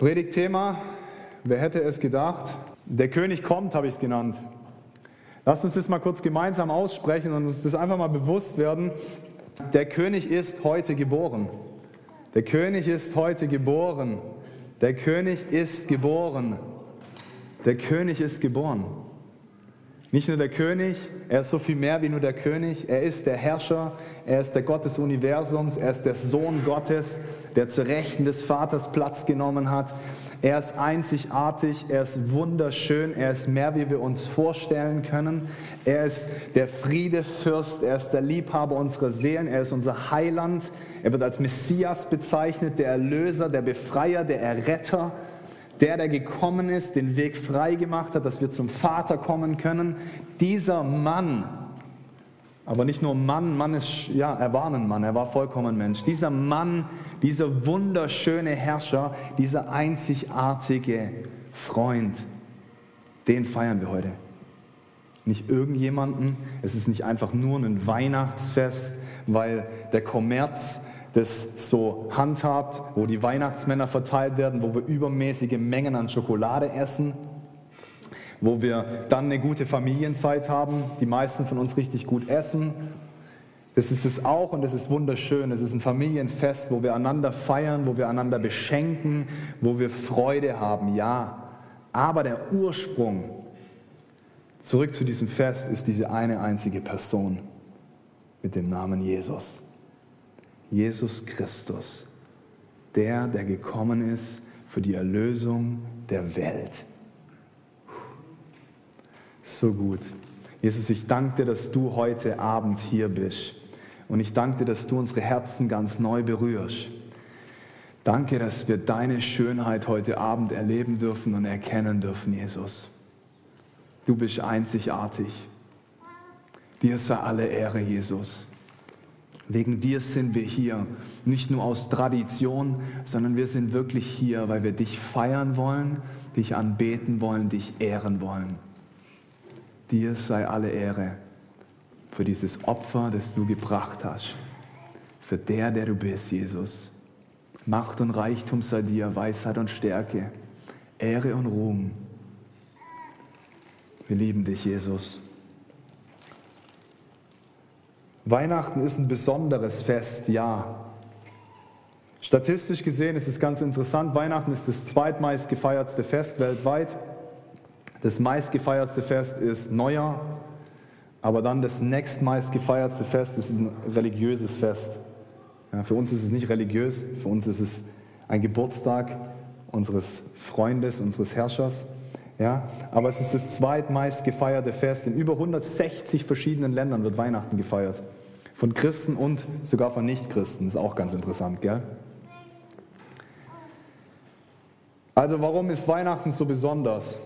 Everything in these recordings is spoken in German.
Predigtthema, wer hätte es gedacht? Der König kommt, habe ich es genannt. Lasst uns das mal kurz gemeinsam aussprechen und uns das einfach mal bewusst werden. Der König ist heute geboren. Der König ist heute geboren. Der König ist geboren. Der König ist geboren. Nicht nur der König, er ist so viel mehr wie nur der König. Er ist der Herrscher, er ist der Gott des Universums, er ist der Sohn Gottes, der zu Rechten des Vaters Platz genommen hat. Er ist einzigartig, er ist wunderschön, er ist mehr, wie wir uns vorstellen können. Er ist der Friedefürst, er ist der Liebhaber unserer Seelen, er ist unser Heiland. Er wird als Messias bezeichnet, der Erlöser, der Befreier, der Erretter. Der, der gekommen ist, den Weg frei gemacht hat, dass wir zum Vater kommen können. Dieser Mann, aber nicht nur Mann, Mann ist, ja, er war ein Mann, er war vollkommen Mensch. Dieser Mann, dieser wunderschöne Herrscher, dieser einzigartige Freund, den feiern wir heute. Nicht irgendjemanden, es ist nicht einfach nur ein Weihnachtsfest, weil der Kommerz das so handhabt, wo die Weihnachtsmänner verteilt werden, wo wir übermäßige Mengen an Schokolade essen, wo wir dann eine gute Familienzeit haben, die meisten von uns richtig gut essen. Das ist es auch und das ist wunderschön. Es ist ein Familienfest, wo wir einander feiern, wo wir einander beschenken, wo wir Freude haben, ja. Aber der Ursprung zurück zu diesem Fest ist diese eine einzige Person mit dem Namen Jesus. Jesus Christus, der, der gekommen ist für die Erlösung der Welt. So gut. Jesus, ich danke dir, dass du heute Abend hier bist. Und ich danke dir, dass du unsere Herzen ganz neu berührst. Danke, dass wir deine Schönheit heute Abend erleben dürfen und erkennen dürfen, Jesus. Du bist einzigartig. Dir sei alle Ehre, Jesus. Wegen dir sind wir hier, nicht nur aus Tradition, sondern wir sind wirklich hier, weil wir dich feiern wollen, dich anbeten wollen, dich ehren wollen. Dir sei alle Ehre für dieses Opfer, das du gebracht hast, für der, der du bist, Jesus. Macht und Reichtum sei dir, Weisheit und Stärke, Ehre und Ruhm. Wir lieben dich, Jesus. Weihnachten ist ein besonderes Fest, ja. Statistisch gesehen ist es ganz interessant, Weihnachten ist das zweitmeist gefeiertste Fest weltweit. Das meistgefeiertste Fest ist Neujahr, aber dann das nächstmeist gefeiertste Fest ist ein religiöses Fest. Ja, für uns ist es nicht religiös, für uns ist es ein Geburtstag unseres Freundes, unseres Herrschers. Ja, aber es ist das zweitmeist gefeierte Fest. In über 160 verschiedenen Ländern wird Weihnachten gefeiert. Von Christen und sogar von Nichtchristen. Ist auch ganz interessant, gell? Also warum ist Weihnachten so besonders?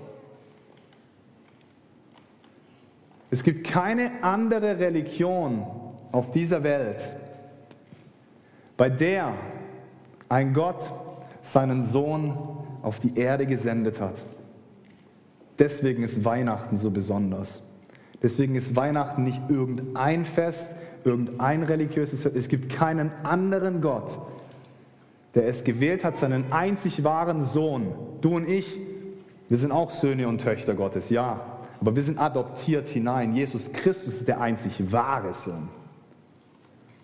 Es gibt keine andere Religion auf dieser Welt, bei der ein Gott seinen Sohn auf die Erde gesendet hat. Deswegen ist Weihnachten so besonders. Deswegen ist Weihnachten nicht irgendein Fest, irgendein religiöses. Es gibt keinen anderen Gott, der es gewählt hat, seinen einzig wahren Sohn. Du und ich, wir sind auch Söhne und Töchter Gottes, ja. Aber wir sind adoptiert hinein. Jesus Christus ist der einzig wahre Sohn.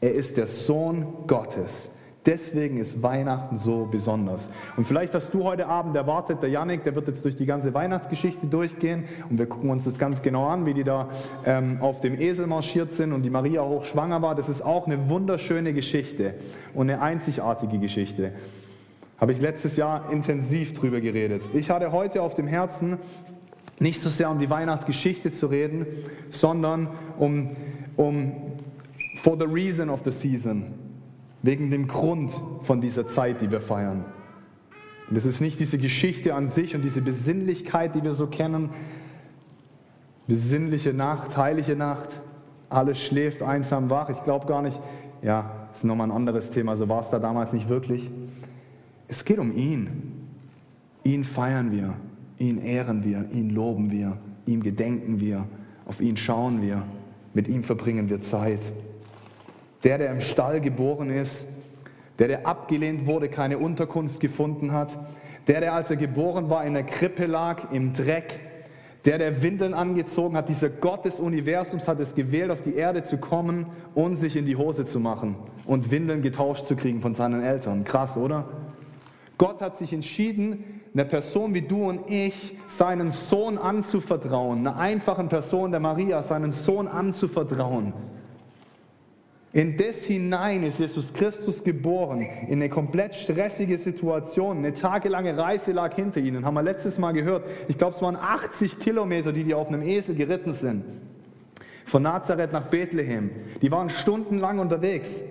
Er ist der Sohn Gottes. Deswegen ist Weihnachten so besonders. Und vielleicht hast du heute Abend erwartet, der Yannick, der wird jetzt durch die ganze Weihnachtsgeschichte durchgehen und wir gucken uns das ganz genau an, wie die da ähm, auf dem Esel marschiert sind und die Maria hochschwanger war. Das ist auch eine wunderschöne Geschichte und eine einzigartige Geschichte. Habe ich letztes Jahr intensiv drüber geredet. Ich hatte heute auf dem Herzen, nicht so sehr um die Weihnachtsgeschichte zu reden, sondern um, um for the reason of the season wegen dem Grund von dieser Zeit, die wir feiern. Und es ist nicht diese Geschichte an sich und diese Besinnlichkeit, die wir so kennen. Besinnliche Nacht, heilige Nacht, alles schläft einsam wach. Ich glaube gar nicht, ja, ist nochmal ein anderes Thema, so war es da damals nicht wirklich. Es geht um ihn. Ihn feiern wir, ihn ehren wir, ihn loben wir, ihm gedenken wir, auf ihn schauen wir, mit ihm verbringen wir Zeit. Der, der im Stall geboren ist, der, der abgelehnt wurde, keine Unterkunft gefunden hat, Der, der als er geboren war in der Krippe lag, im Dreck, der, der Windeln angezogen hat, dieser Gott des Universums hat es gewählt, auf die Erde zu kommen und sich in die Hose zu machen und Windeln getauscht zu kriegen von seinen Eltern. Krass, oder? Gott hat sich entschieden, einer Person wie du und ich seinen Sohn anzuvertrauen, einer einfachen Person der Maria seinen Sohn anzuvertrauen. In das hinein ist Jesus Christus geboren, in eine komplett stressige Situation. Eine tagelange Reise lag hinter ihnen, haben wir letztes Mal gehört. Ich glaube, es waren 80 Kilometer, die die auf einem Esel geritten sind. Von Nazareth nach Bethlehem. Die waren stundenlang unterwegs.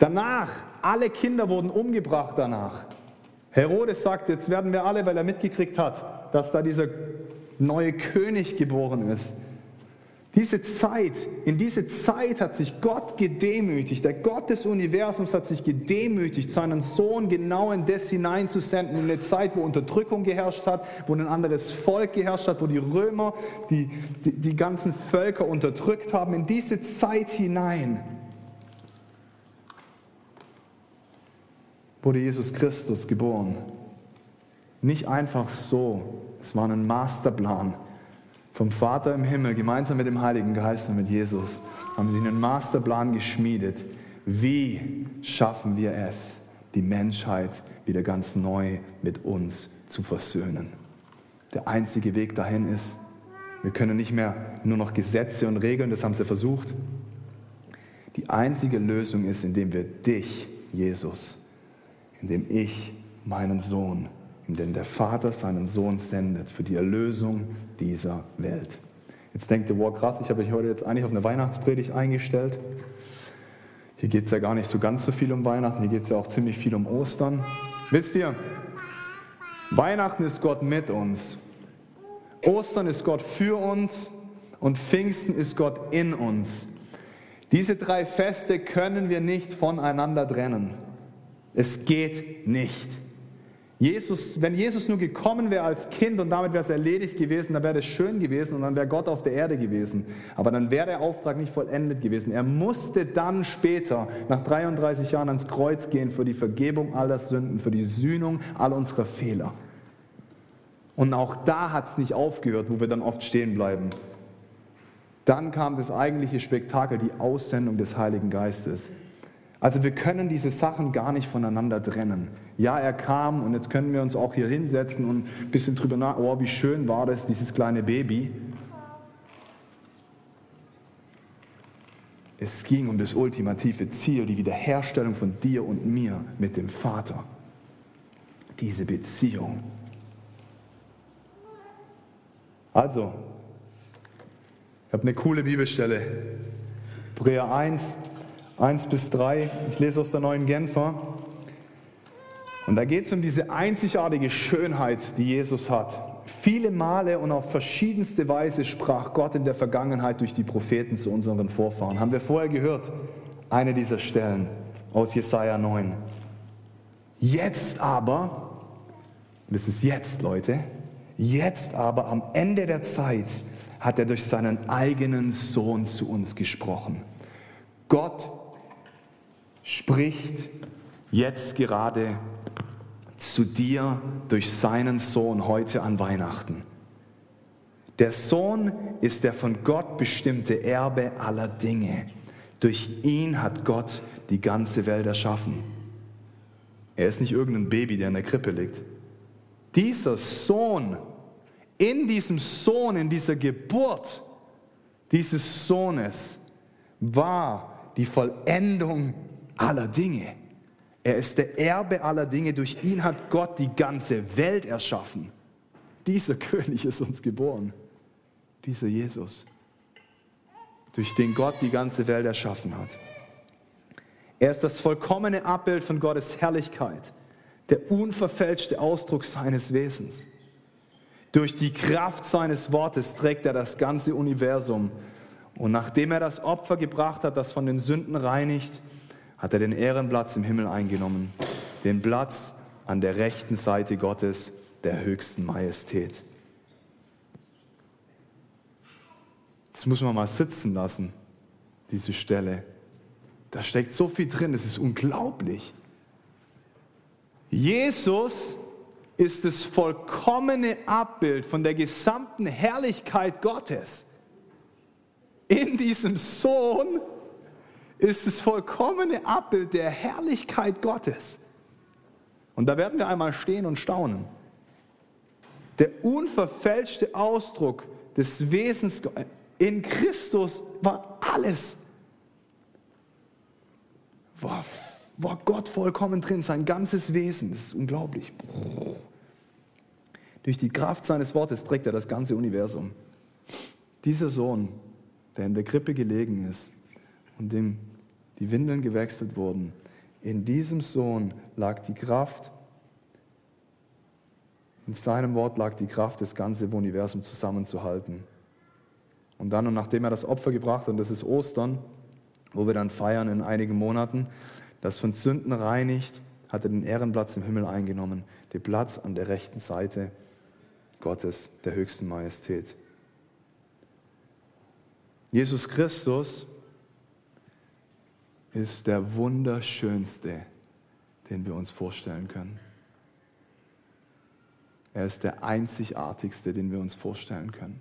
Danach, alle Kinder wurden umgebracht danach. Herodes sagt, jetzt werden wir alle, weil er mitgekriegt hat, dass da dieser neue König geboren ist. Diese Zeit, in diese Zeit hat sich Gott gedemütigt. Der Gott des Universums hat sich gedemütigt, seinen Sohn genau in das hineinzusenden, in eine Zeit, wo Unterdrückung geherrscht hat, wo ein anderes Volk geherrscht hat, wo die Römer die, die, die ganzen Völker unterdrückt haben. In diese Zeit hinein wurde Jesus Christus geboren. Nicht einfach so, es war ein Masterplan vom Vater im Himmel, gemeinsam mit dem Heiligen Geist und mit Jesus, haben sie einen Masterplan geschmiedet. Wie schaffen wir es, die Menschheit wieder ganz neu mit uns zu versöhnen? Der einzige Weg dahin ist, wir können nicht mehr nur noch Gesetze und Regeln, das haben sie versucht. Die einzige Lösung ist, indem wir dich, Jesus, indem ich meinen Sohn den der Vater seinen Sohn sendet für die Erlösung dieser Welt. Jetzt denkt ihr, wow, krass, ich habe mich heute jetzt eigentlich auf eine Weihnachtspredigt eingestellt. Hier geht es ja gar nicht so ganz so viel um Weihnachten, hier geht es ja auch ziemlich viel um Ostern. Wisst ihr, Weihnachten ist Gott mit uns. Ostern ist Gott für uns und Pfingsten ist Gott in uns. Diese drei Feste können wir nicht voneinander trennen. Es geht nicht. Jesus, wenn Jesus nur gekommen wäre als Kind und damit wäre es erledigt gewesen, dann wäre das schön gewesen und dann wäre Gott auf der Erde gewesen. Aber dann wäre der Auftrag nicht vollendet gewesen. Er musste dann später, nach 33 Jahren, ans Kreuz gehen für die Vergebung aller Sünden, für die Sühnung all unserer Fehler. Und auch da hat es nicht aufgehört, wo wir dann oft stehen bleiben. Dann kam das eigentliche Spektakel, die Aussendung des Heiligen Geistes. Also wir können diese Sachen gar nicht voneinander trennen. Ja, er kam und jetzt können wir uns auch hier hinsetzen und ein bisschen drüber nach, oh, wie schön war das, dieses kleine Baby. Es ging um das ultimative Ziel, die Wiederherstellung von dir und mir mit dem Vater. Diese Beziehung. Also, ich habe eine coole Bibelstelle. Hebräer 1, 1 bis 3. Ich lese aus der neuen Genfer. Und da geht es um diese einzigartige Schönheit, die Jesus hat. Viele Male und auf verschiedenste Weise sprach Gott in der Vergangenheit durch die Propheten zu unseren Vorfahren. Haben wir vorher gehört, eine dieser Stellen aus Jesaja 9. Jetzt aber, das ist jetzt, Leute, jetzt aber am Ende der Zeit hat er durch seinen eigenen Sohn zu uns gesprochen. Gott spricht jetzt gerade zu dir durch seinen Sohn heute an Weihnachten. Der Sohn ist der von Gott bestimmte Erbe aller Dinge. Durch ihn hat Gott die ganze Welt erschaffen. Er ist nicht irgendein Baby, der in der Krippe liegt. Dieser Sohn, in diesem Sohn, in dieser Geburt dieses Sohnes war die Vollendung aller Dinge. Er ist der Erbe aller Dinge. Durch ihn hat Gott die ganze Welt erschaffen. Dieser König ist uns geboren. Dieser Jesus, durch den Gott die ganze Welt erschaffen hat. Er ist das vollkommene Abbild von Gottes Herrlichkeit, der unverfälschte Ausdruck seines Wesens. Durch die Kraft seines Wortes trägt er das ganze Universum. Und nachdem er das Opfer gebracht hat, das von den Sünden reinigt, hat er den Ehrenplatz im Himmel eingenommen, den Platz an der rechten Seite Gottes, der höchsten Majestät. Das muss man mal sitzen lassen, diese Stelle. Da steckt so viel drin, es ist unglaublich. Jesus ist das vollkommene Abbild von der gesamten Herrlichkeit Gottes. In diesem Sohn ist das vollkommene Abbild der Herrlichkeit Gottes. Und da werden wir einmal stehen und staunen. Der unverfälschte Ausdruck des Wesens in Christus war alles. War, war Gott vollkommen drin, sein ganzes Wesen. Das ist unglaublich. Durch die Kraft seines Wortes trägt er das ganze Universum. Dieser Sohn, der in der Krippe gelegen ist und dem die Windeln gewechselt wurden, in diesem Sohn lag die Kraft, in seinem Wort lag die Kraft, das ganze Universum zusammenzuhalten. Und dann, und nachdem er das Opfer gebracht hat, und das ist Ostern, wo wir dann feiern in einigen Monaten, das von Sünden reinigt, hat er den Ehrenplatz im Himmel eingenommen, den Platz an der rechten Seite Gottes, der höchsten Majestät. Jesus Christus ist der wunderschönste, den wir uns vorstellen können. Er ist der einzigartigste, den wir uns vorstellen können.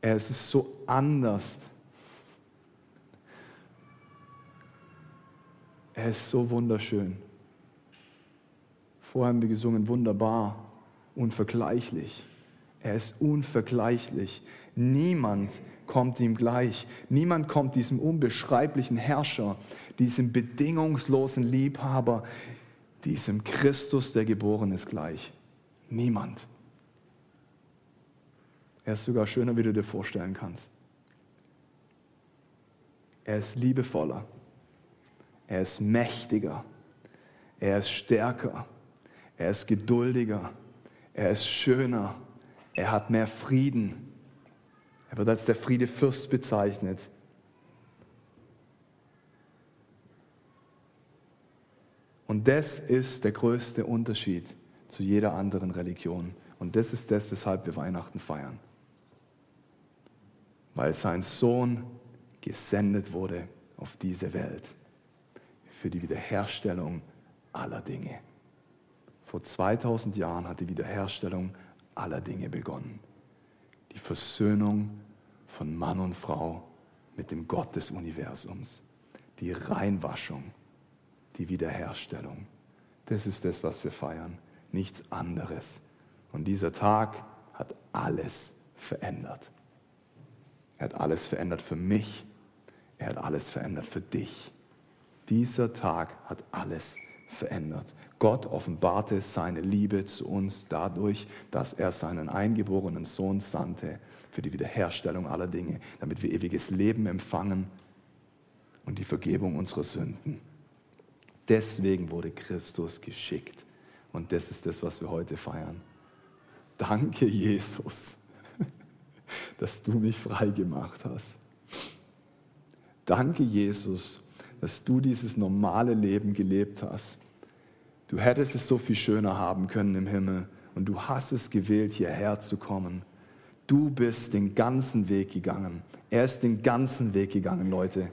Er ist so anders. Er ist so wunderschön. Vorher haben wir gesungen, wunderbar, unvergleichlich. Er ist unvergleichlich. Niemand kommt ihm gleich. Niemand kommt diesem unbeschreiblichen Herrscher, diesem bedingungslosen Liebhaber, diesem Christus, der geboren ist, gleich. Niemand. Er ist sogar schöner, wie du dir vorstellen kannst. Er ist liebevoller. Er ist mächtiger. Er ist stärker. Er ist geduldiger. Er ist schöner. Er hat mehr Frieden. Er wird als der Friedefürst bezeichnet. Und das ist der größte Unterschied zu jeder anderen Religion. Und das ist das, weshalb wir Weihnachten feiern. Weil sein Sohn gesendet wurde auf diese Welt für die Wiederherstellung aller Dinge. Vor 2000 Jahren hat die Wiederherstellung aller Dinge begonnen die Versöhnung von Mann und Frau mit dem Gott des Universums, die Reinwaschung, die Wiederherstellung. Das ist das, was wir feiern, nichts anderes. Und dieser Tag hat alles verändert. Er hat alles verändert für mich. Er hat alles verändert für dich. Dieser Tag hat alles verändert. Gott offenbarte seine Liebe zu uns dadurch, dass er seinen eingeborenen Sohn sandte für die Wiederherstellung aller Dinge, damit wir ewiges Leben empfangen und die Vergebung unserer Sünden. Deswegen wurde Christus geschickt. Und das ist das, was wir heute feiern. Danke, Jesus, dass du mich frei gemacht hast. Danke, Jesus, dass du dieses normale Leben gelebt hast Du hättest es so viel schöner haben können im Himmel und du hast es gewählt, hierher zu kommen. Du bist den ganzen Weg gegangen. Er ist den ganzen Weg gegangen, Leute.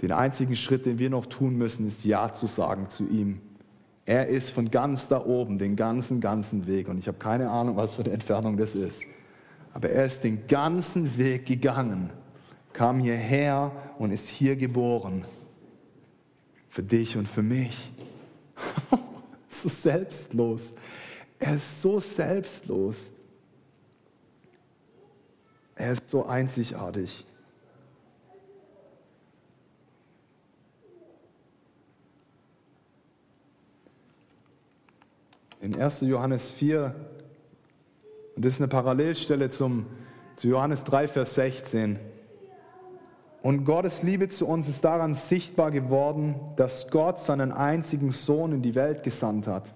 Den einzigen Schritt, den wir noch tun müssen, ist Ja zu sagen zu ihm. Er ist von ganz da oben, den ganzen, ganzen Weg. Und ich habe keine Ahnung, was für eine Entfernung das ist. Aber er ist den ganzen Weg gegangen, kam hierher und ist hier geboren. Für dich und für mich. so selbstlos. Er ist so selbstlos. Er ist so einzigartig. In 1. Johannes 4, und das ist eine Parallelstelle zum, zu Johannes 3, Vers 16. Und Gottes Liebe zu uns ist daran sichtbar geworden, dass Gott seinen einzigen Sohn in die Welt gesandt hat.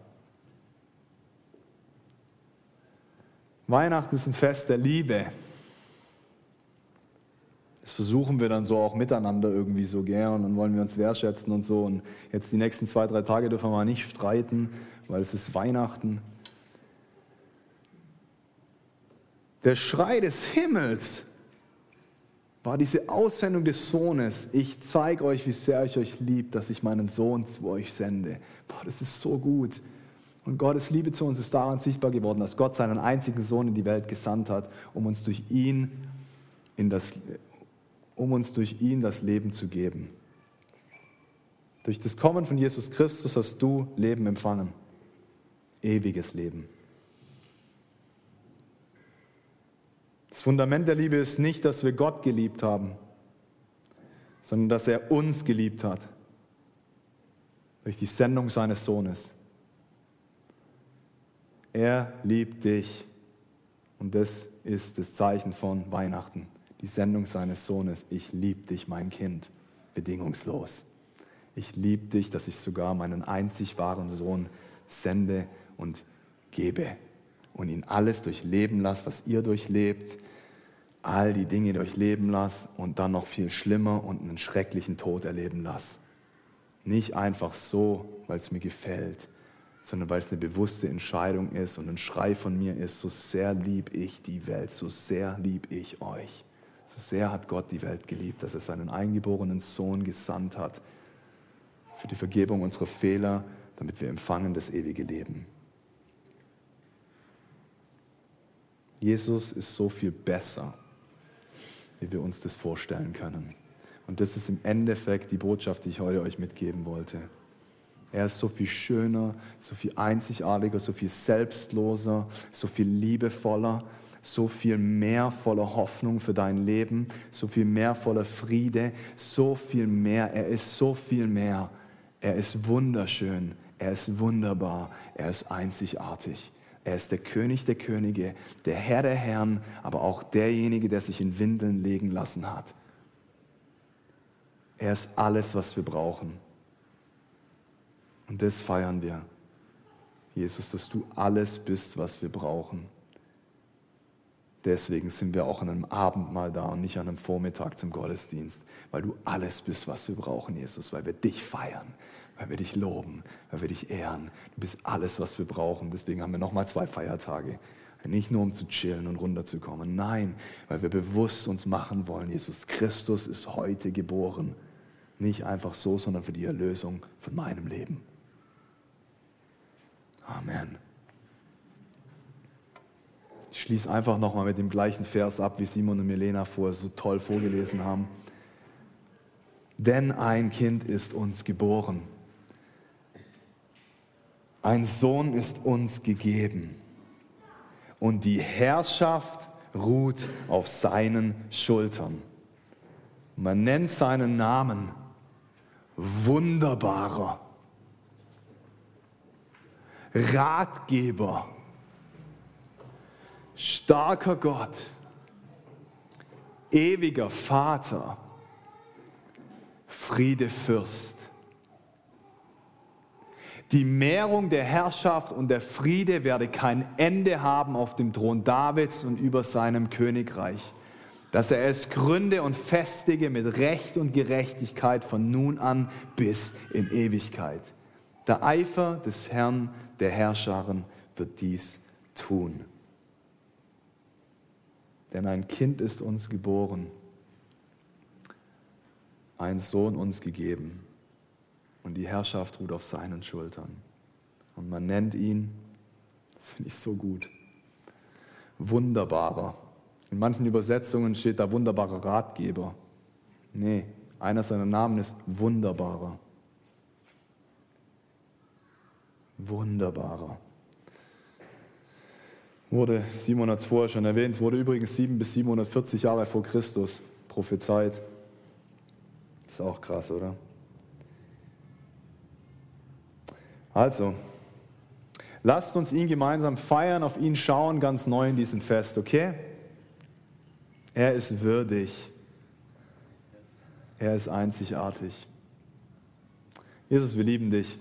Weihnachten ist ein Fest der Liebe. Das versuchen wir dann so auch miteinander irgendwie so gern und dann wollen wir uns wertschätzen und so. Und jetzt die nächsten zwei, drei Tage dürfen wir mal nicht streiten, weil es ist Weihnachten. Der Schrei des Himmels war diese Aussendung des Sohnes. Ich zeige euch, wie sehr ich euch liebe, dass ich meinen Sohn zu euch sende. Boah, das ist so gut. Und Gottes Liebe zu uns ist daran sichtbar geworden, dass Gott seinen einzigen Sohn in die Welt gesandt hat, um uns durch ihn, in das, um uns durch ihn das Leben zu geben. Durch das Kommen von Jesus Christus hast du Leben empfangen. Ewiges Leben. Fundament der Liebe ist nicht, dass wir Gott geliebt haben, sondern dass er uns geliebt hat. Durch die Sendung seines Sohnes. Er liebt dich. Und das ist das Zeichen von Weihnachten. Die Sendung seines Sohnes. Ich liebe dich, mein Kind. Bedingungslos. Ich liebe dich, dass ich sogar meinen einzig wahren Sohn sende und gebe und ihn alles durchleben lasse, was ihr durchlebt, all die Dinge durchleben lasse und dann noch viel schlimmer und einen schrecklichen Tod erleben lasse. Nicht einfach so, weil es mir gefällt, sondern weil es eine bewusste Entscheidung ist und ein Schrei von mir ist, so sehr lieb ich die Welt, so sehr lieb ich euch. So sehr hat Gott die Welt geliebt, dass er seinen eingeborenen Sohn gesandt hat für die Vergebung unserer Fehler, damit wir empfangen das ewige Leben. Jesus ist so viel besser, wie wir uns das vorstellen können. Und das ist im Endeffekt die Botschaft, die ich heute euch mitgeben wollte. Er ist so viel schöner, so viel einzigartiger, so viel selbstloser, so viel liebevoller, so viel mehr voller Hoffnung für dein Leben, so viel mehr voller Friede, so viel mehr. Er ist so viel mehr. Er ist wunderschön, er ist wunderbar, er ist einzigartig. Er ist der König der Könige, der Herr der Herren, aber auch derjenige, der sich in Windeln legen lassen hat. Er ist alles, was wir brauchen. Und das feiern wir. Jesus, dass du alles bist, was wir brauchen. Deswegen sind wir auch an einem Abendmahl da und nicht an einem Vormittag zum Gottesdienst, weil du alles bist, was wir brauchen, Jesus, weil wir dich feiern, weil wir dich loben, weil wir dich ehren. Du bist alles, was wir brauchen. Deswegen haben wir nochmal zwei Feiertage. Nicht nur um zu chillen und runterzukommen. Nein, weil wir bewusst uns machen wollen, Jesus Christus ist heute geboren. Nicht einfach so, sondern für die Erlösung von meinem Leben. Amen. Ich schließe einfach nochmal mit dem gleichen Vers ab, wie Simon und Milena vorher so toll vorgelesen haben. Denn ein Kind ist uns geboren ein Sohn ist uns gegeben und die Herrschaft ruht auf seinen Schultern. Man nennt seinen Namen Wunderbarer, Ratgeber, starker Gott, ewiger Vater, Friedefürst. Die Mehrung der Herrschaft und der Friede werde kein Ende haben auf dem Thron Davids und über seinem Königreich, dass er es gründe und festige mit Recht und Gerechtigkeit von nun an bis in Ewigkeit. Der Eifer des Herrn der Herrscharen wird dies tun. Denn ein Kind ist uns geboren, ein Sohn uns gegeben und die Herrschaft ruht auf seinen Schultern. Und man nennt ihn, das finde ich so gut, wunderbarer. In manchen Übersetzungen steht da wunderbarer Ratgeber. Nee, einer seiner Namen ist wunderbarer. Wunderbarer. Wurde, Simon hat es vorher schon erwähnt, wurde übrigens 7 bis 740 Jahre vor Christus prophezeit. Ist auch krass, oder? Also, lasst uns ihn gemeinsam feiern, auf ihn schauen, ganz neu in diesem Fest, okay? Er ist würdig. Er ist einzigartig. Jesus, wir lieben dich.